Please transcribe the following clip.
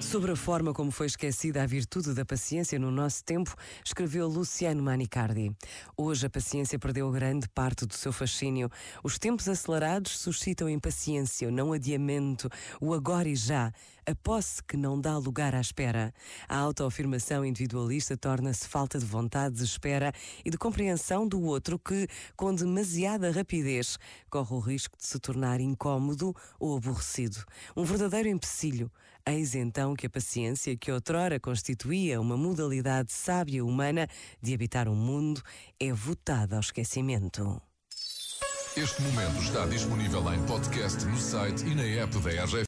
Sobre a forma como foi esquecida a virtude da paciência no nosso tempo, escreveu Luciano Manicardi. Hoje a paciência perdeu grande parte do seu fascínio. Os tempos acelerados suscitam impaciência, o não adiamento, o agora e já, a posse que não dá lugar à espera. A autoafirmação individualista torna-se falta de vontade, de espera e de compreensão do outro que, com demasiada rapidez, corre o risco de se tornar incômodo ou aborrecido. Um verdadeiro empecilho. Eis então que a paciência, que outrora constituía uma modalidade sábia humana de habitar o um mundo, é votada ao esquecimento. Este momento está disponível em podcast no site e na app da RGF.